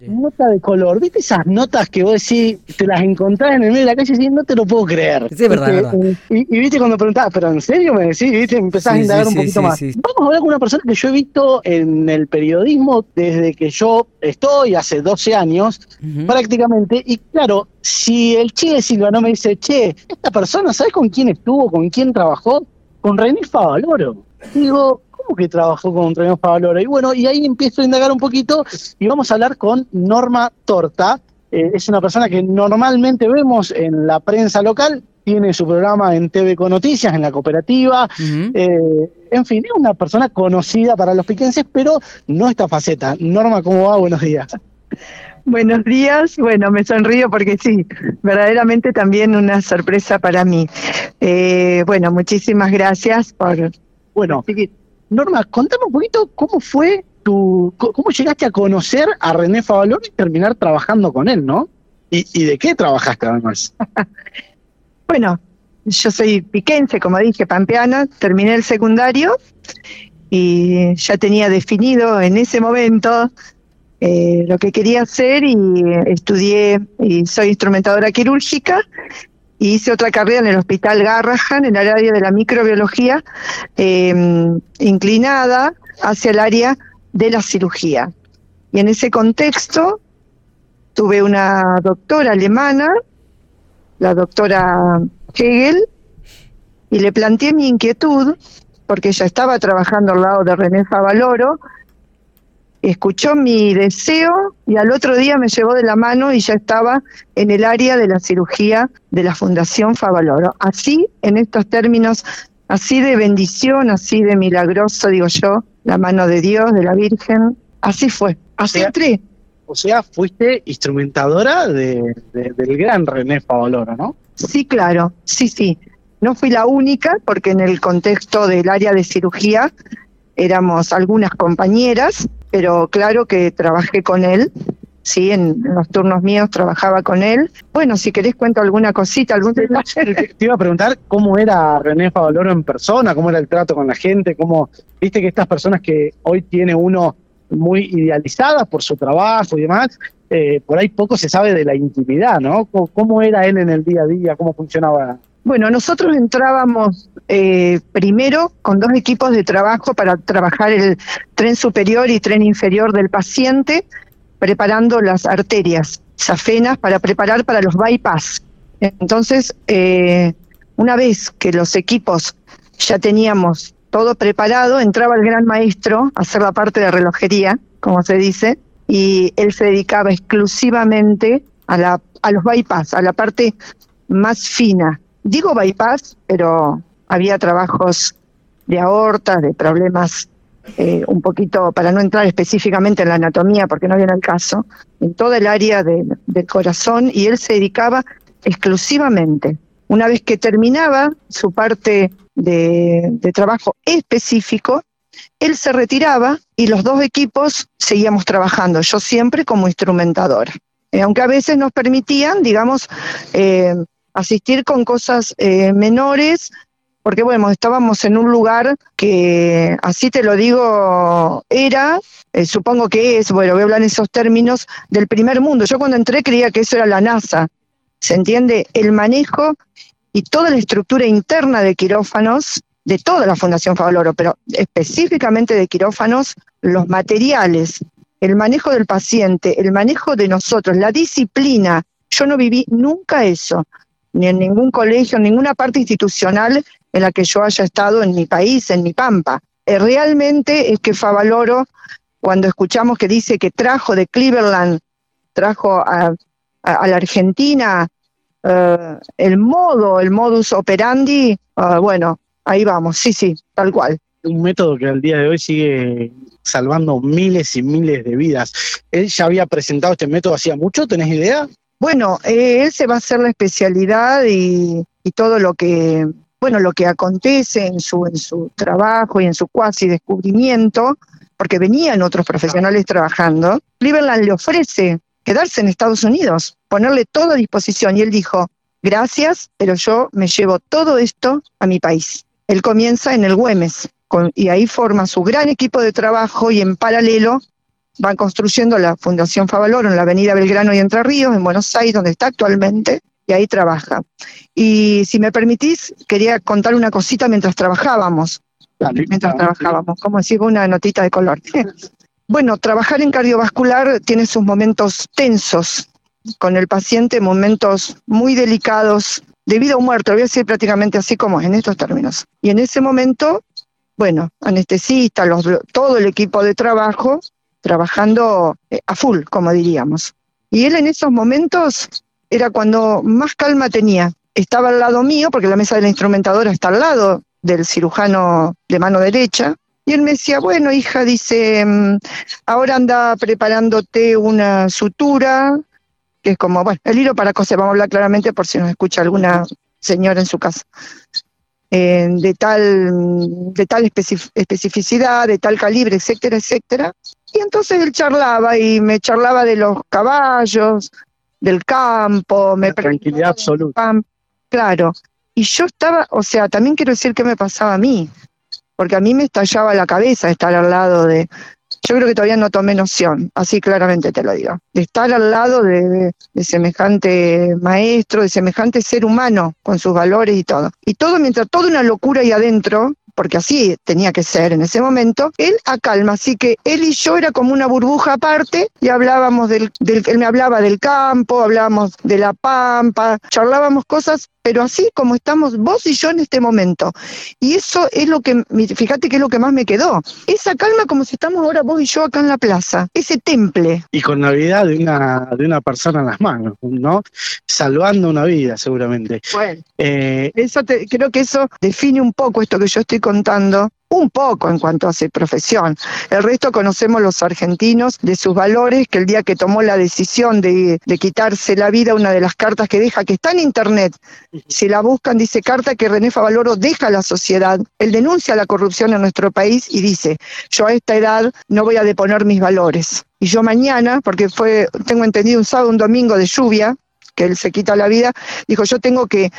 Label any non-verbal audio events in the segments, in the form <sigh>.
Nota de color, ¿viste esas notas que vos decís, te las encontrás en el medio de la calle y decís, no te lo puedo creer? Sí, es verdad, verdad. Y, y, viste cuando preguntabas, ¿pero en serio me decís? ¿Viste? Empezás a indagar un poquito más. Vamos a hablar con una persona que yo he visto en el periodismo desde que yo estoy, hace 12 años, prácticamente, y claro, si el Che Silva no me dice, che, esta persona, ¿sabes con quién estuvo, con quién trabajó? Con René Favaloro. Digo, que trabajó con René Favaloro? Y bueno, y ahí empiezo a indagar un poquito y vamos a hablar con Norma Torta. Eh, es una persona que normalmente vemos en la prensa local, tiene su programa en TV con Noticias, en la cooperativa. Eh, en fin, es una persona conocida para los piquenses, pero no esta faceta. Norma, ¿cómo va? Buenos días. Buenos días. Bueno, me sonrío porque sí, verdaderamente también una sorpresa para mí. Eh, bueno, muchísimas gracias por... Bueno, Norma, contame un poquito cómo fue tu, cómo llegaste a conocer a René Favalón y terminar trabajando con él, ¿no? ¿Y, de qué trabajaste además? <laughs> bueno, yo soy piquense, como dije, pampeana, terminé el secundario y ya tenía definido en ese momento eh, lo que quería hacer y estudié y soy instrumentadora quirúrgica hice otra carrera en el Hospital Garrahan, en el área de la microbiología, em, inclinada hacia el área de la cirugía. Y en ese contexto tuve una doctora alemana, la doctora Hegel, y le planteé mi inquietud, porque ella estaba trabajando al lado de René Favaloro, escuchó mi deseo y al otro día me llevó de la mano y ya estaba en el área de la cirugía de la Fundación Favaloro. Así, en estos términos, así de bendición, así de milagroso, digo yo, la mano de Dios, de la Virgen, así fue, así entré. O sea, fuiste instrumentadora de, del gran René Favaloro, ¿no? Sí, claro, sí, sí. No fui la única, porque en el contexto del área de cirugía éramos algunas compañeras, pero claro que trabajé con él, sí, en, los turnos míos trabajaba con él. Bueno, si querés cuento alguna cosita, algún detalle. Te iba a preguntar cómo era René Favaloro en persona, cómo era el trato con la gente, cómo, viste que estas personas que hoy tiene uno muy idealizadas por su trabajo y demás, eh, por ahí poco se sabe de la intimidad, ¿no? ¿Cómo era él en el día a día? ¿Cómo funcionaba bueno, nosotros entrábamos eh, primero con dos equipos de trabajo para trabajar el tren superior y tren inferior del paciente, preparando las arterias safenas para preparar para los bypass. Entonces, eh, una vez que los equipos ya teníamos todo preparado, entraba el gran maestro a hacer la parte de relojería, como se dice, y él se dedicaba exclusivamente a, la, a los bypass, a la parte más fina digo bypass, pero había trabajos de aorta, de problemas eh, un poquito, para no entrar específicamente en la anatomía, porque no viene el caso, en toda el área del corazón y él se dedicaba exclusivamente. Una vez que terminaba su parte de, de trabajo específico, él se retiraba y los dos equipos seguíamos trabajando, yo siempre como instrumentadora. Eh, aunque a veces nos permitían, digamos, eh, asistir con cosas eh, menores, porque bueno, estábamos en un lugar que, así te lo digo, era, eh, supongo que es, bueno, voy a hablar en esos términos, del primer mundo. Yo cuando entré creía que eso era la NASA, ¿se entiende? El manejo y toda la estructura interna de quirófanos, de toda la Fundación Favaloro, pero específicamente de quirófanos, los materiales, el manejo del paciente, el manejo de nosotros, la disciplina. Yo no viví nunca eso ni en ningún colegio, en ninguna parte institucional en la que yo haya estado en mi país, en mi pampa. Eh, realmente es que Favaloro, cuando escuchamos que dice que trajo de Cleveland, trajo a, la Argentina eh, el modo, el modus operandi, eh, bueno, ahí vamos, sí, sí, tal cual. Un método que al día de hoy sigue salvando miles y miles de vidas. ¿Él ya había presentado este método hacía mucho? ¿Tenés idea? Bueno, eh, él se va a hacer la especialidad y, todo lo que, bueno, lo que acontece en su, en su trabajo y en su cuasi descubrimiento, porque venían otros profesionales trabajando, Cleveland le ofrece quedarse en Estados Unidos, ponerle todo a disposición y él dijo, gracias, pero yo me llevo todo esto a mi país. Él comienza en el Güemes y ahí forma su gran equipo de trabajo y en paralelo van construyendo la Fundación Favaloro en la Avenida Belgrano y Entre Ríos, en Buenos Aires, donde está actualmente, y ahí trabaja. Y si me permitís, quería contar una cosita mientras trabajábamos. mientras trabajábamos, como decir, una notita de color. <laughs> bueno, trabajar en cardiovascular tiene sus momentos tensos con el paciente, momentos muy delicados de vida o muerte, voy a decir prácticamente así como en estos términos. Y en ese momento, bueno, anestesista, los, todo el equipo de trabajo, trabajando eh, a full, como diríamos. Y él en esos momentos era cuando más calma tenía. Estaba al lado mío, porque la mesa de la instrumentadora está al lado del cirujano de mano derecha, y él me decía, bueno, hija, dice, mm, ahora anda preparándote una sutura, que es como, bueno, el hilo para coser, vamos a hablar claramente por si nos escucha alguna señora en su casa. Eh, de tal, de tal especificidad, de tal calibre, etcétera, etcétera. Y entonces él charlaba y me charlaba de los caballos, del campo, me tranquilidad absoluta. Claro. Y yo estaba, o sea, también quiero decir qué me pasaba a mí, porque a mí me estallaba la cabeza estar al lado de, yo creo que todavía no tomé noción, así claramente te lo digo, de estar al lado de, semejante maestro, de semejante ser humano con sus valores y todo. Y todo mientras toda una locura ahí adentro, porque así tenía que ser en ese momento, él acalma, así que él y yo era como una burbuja aparte y hablábamos del, del, él me hablaba del campo, hablábamos de la pampa, charlábamos cosas pero así como estamos vos y yo en este momento. Y eso es lo que, fíjate que es lo que más me quedó. Esa calma como si estamos ahora vos y yo acá en la plaza, ese temple. Y con Navidad de una, de una persona en las manos, ¿no? Salvando una vida, seguramente. Bueno, eh, eso creo que eso define un poco esto que yo estoy contando, un poco en cuanto a su profesión. El resto conocemos los argentinos de sus valores, que el día que tomó la decisión de, quitarse la vida, una de las cartas que deja, que está en internet, si la buscan, dice carta que René Favaloro deja a la sociedad. Él denuncia la corrupción en nuestro país y dice, yo a esta edad no voy a deponer mis valores. Y yo mañana, porque fue, tengo entendido, un sábado, un domingo de lluvia, que él se quita la vida, dijo, yo tengo que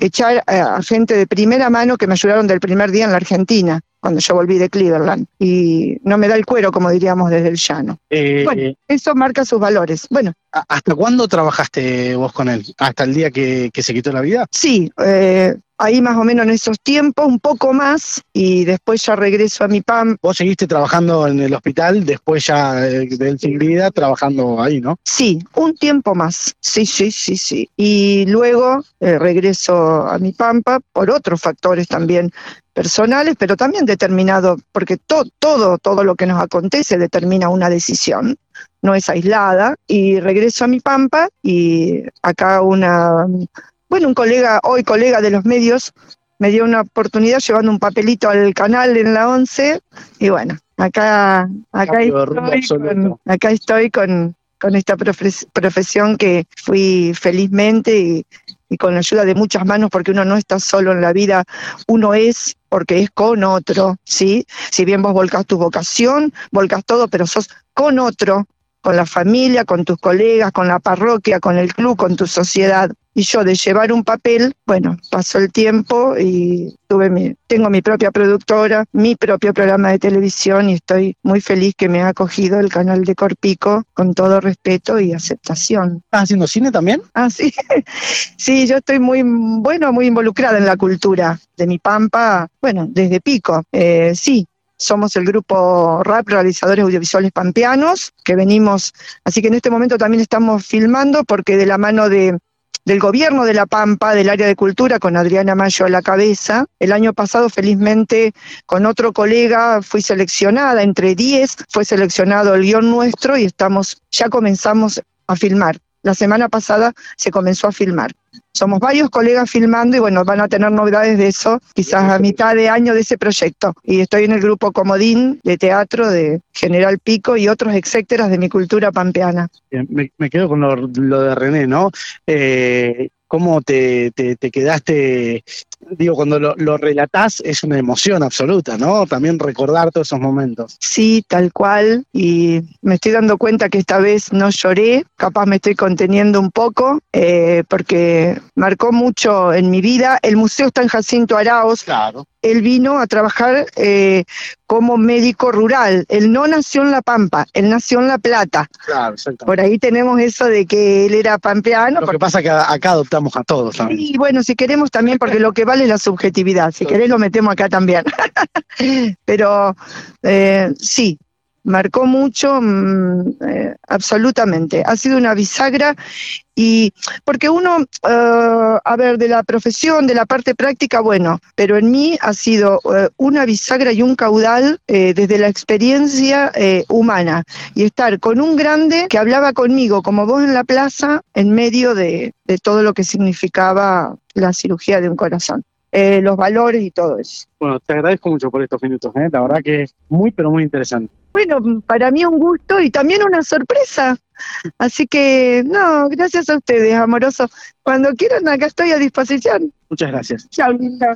echar a gente de primera mano que me ayudaron del primer día en la Argentina cuando yo volví de Cleveland. Y no me da el cuero, como diríamos desde el llano. Eh, bueno, eso marca sus valores. Bueno. ¿Hasta cuándo trabajaste vos con él? ¿Hasta el día que, se quitó la vida? Sí, eh, ahí más o menos en esos tiempos, un poco más, y después ya regreso a mi PAM. ¿Vos seguiste trabajando en el hospital, después ya del sin vida, trabajando ahí, no? Sí, un tiempo más, sí, sí, sí, sí. Y luego eh, regreso a mi Pampa por otros factores también personales, pero también determinado, porque todo, todo lo que nos acontece determina una decisión, no es aislada, y regreso a mi pampa y acá una, bueno, un colega, hoy colega de los medios, me dio una oportunidad llevando un papelito al canal en la 11 y bueno, acá, acá, estoy, con, acá estoy con, con esta profesión que fui felizmente y, y con la ayuda de muchas manos, porque uno no está solo en la vida, uno es porque es con otro, ¿sí? Si bien vos volcás tu vocación, volcás todo, pero sos con otro, con la familia, con tus colegas, con la parroquia, con el club, con tu sociedad. Y yo de llevar un papel, bueno, pasó el tiempo y tuve mi, tengo mi propia productora, mi propio programa de televisión y estoy muy feliz que me ha acogido el canal de Corpico con todo respeto y aceptación. ¿Estás haciendo cine también? Ah, sí. <laughs> sí, yo estoy muy, bueno, muy involucrada en la cultura de mi pampa, bueno, desde Pico. Eh, sí, somos el grupo RAP Realizadores Audiovisuales Pampeanos, que venimos, así que en este momento también estamos filmando porque de la mano de del gobierno de La Pampa, del área de cultura, con Adriana Mayo a la cabeza. El año pasado, felizmente, con otro colega fui seleccionada, entre 10 fue seleccionado el guion nuestro y estamos, ya comenzamos a filmar. La semana pasada se comenzó a filmar. Somos varios colegas filmando y bueno, van a tener novedades de eso, quizás a mitad de año de ese proyecto. Y estoy en el grupo Comodín de teatro de General Pico y otros etcétera de mi cultura pampeana. Me, quedo con lo, de René, ¿no? Eh, ¿Cómo te, quedaste digo, cuando lo, lo, relatás es una emoción absoluta, ¿no? También recordar todos esos momentos. Sí, tal cual, y me estoy dando cuenta que esta vez no lloré, capaz me estoy conteniendo un poco, eh, porque marcó mucho en mi vida. El museo está en Jacinto Araos. Claro. Él vino a trabajar eh, como médico rural. Él no nació en La Pampa, él nació en La Plata. Claro, Por ahí tenemos eso de que él era pampeano. Lo que pasa es que acá adoptamos a todos también. Y bueno, si queremos también, porque lo que vale es la subjetividad. Si querés lo metemos acá también. <laughs> Pero eh, sí, marcó mucho, mm, eh, absolutamente. Ha sido una bisagra y porque uno, eh, a ver, de la profesión, de la parte práctica, bueno, pero en mí ha sido eh, una bisagra y un caudal desde la experiencia humana y estar con un grande que hablaba conmigo como vos en la plaza en medio de, de todo lo que significaba la cirugía de un corazón. Los valores y todo eso. Bueno, te agradezco mucho por estos minutos, la verdad que es muy, pero muy interesante. Bueno, para mí un gusto y también una sorpresa. Así que, no, gracias a ustedes, amorosos. Cuando quieran, acá estoy a disposición. Muchas gracias. Chao, linda.